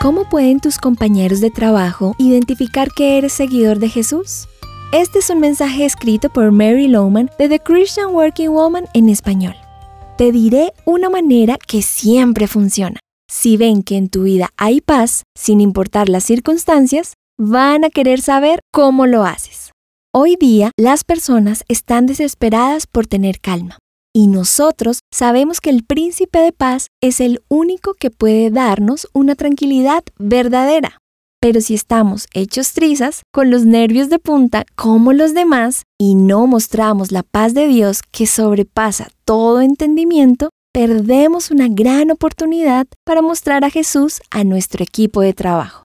¿Cómo pueden tus compañeros de trabajo identificar que eres seguidor de Jesús? Este es un mensaje escrito por Mary Lowman de The Christian Working Woman en español. Te diré una manera que siempre funciona. Si ven que en tu vida hay paz, sin importar las circunstancias, van a querer saber cómo lo haces. Hoy día las personas están desesperadas por tener calma. Y nosotros sabemos que el príncipe de paz es el único que puede darnos una tranquilidad verdadera. Pero si estamos hechos trizas, con los nervios de punta como los demás, y no mostramos la paz de Dios que sobrepasa todo entendimiento, perdemos una gran oportunidad para mostrar a Jesús a nuestro equipo de trabajo.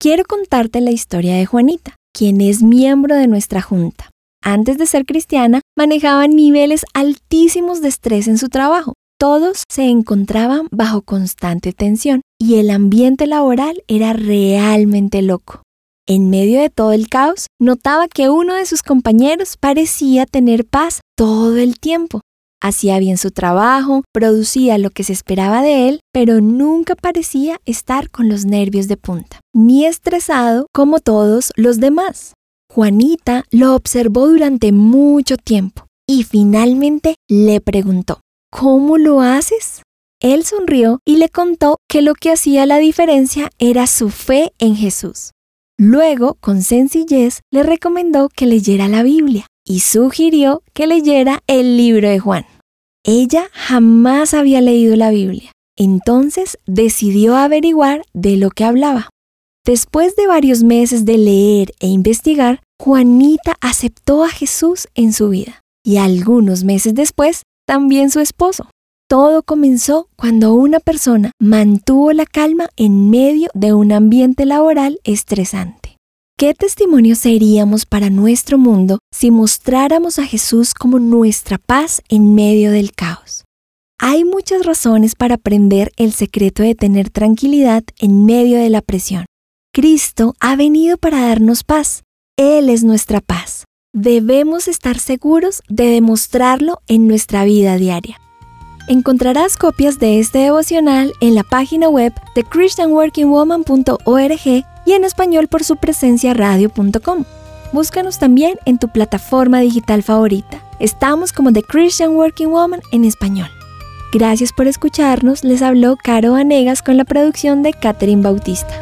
Quiero contarte la historia de Juanita, quien es miembro de nuestra junta antes de ser cristiana, manejaba niveles altísimos de estrés en su trabajo. Todos se encontraban bajo constante tensión y el ambiente laboral era realmente loco. En medio de todo el caos, notaba que uno de sus compañeros parecía tener paz todo el tiempo. Hacía bien su trabajo, producía lo que se esperaba de él, pero nunca parecía estar con los nervios de punta, ni estresado como todos los demás. Juanita lo observó durante mucho tiempo y finalmente le preguntó, ¿Cómo lo haces? Él sonrió y le contó que lo que hacía la diferencia era su fe en Jesús. Luego, con sencillez, le recomendó que leyera la Biblia y sugirió que leyera el libro de Juan. Ella jamás había leído la Biblia, entonces decidió averiguar de lo que hablaba. Después de varios meses de leer e investigar, Juanita aceptó a Jesús en su vida y algunos meses después también su esposo. Todo comenzó cuando una persona mantuvo la calma en medio de un ambiente laboral estresante. ¿Qué testimonio seríamos para nuestro mundo si mostráramos a Jesús como nuestra paz en medio del caos? Hay muchas razones para aprender el secreto de tener tranquilidad en medio de la presión. Cristo ha venido para darnos paz él es nuestra paz. Debemos estar seguros de demostrarlo en nuestra vida diaria. Encontrarás copias de este devocional en la página web de christianworkingwoman.org y en español por su presencia radio.com. Búscanos también en tu plataforma digital favorita. Estamos como The Christian Working Woman en español. Gracias por escucharnos. Les habló Caro Vanegas con la producción de Catherine Bautista.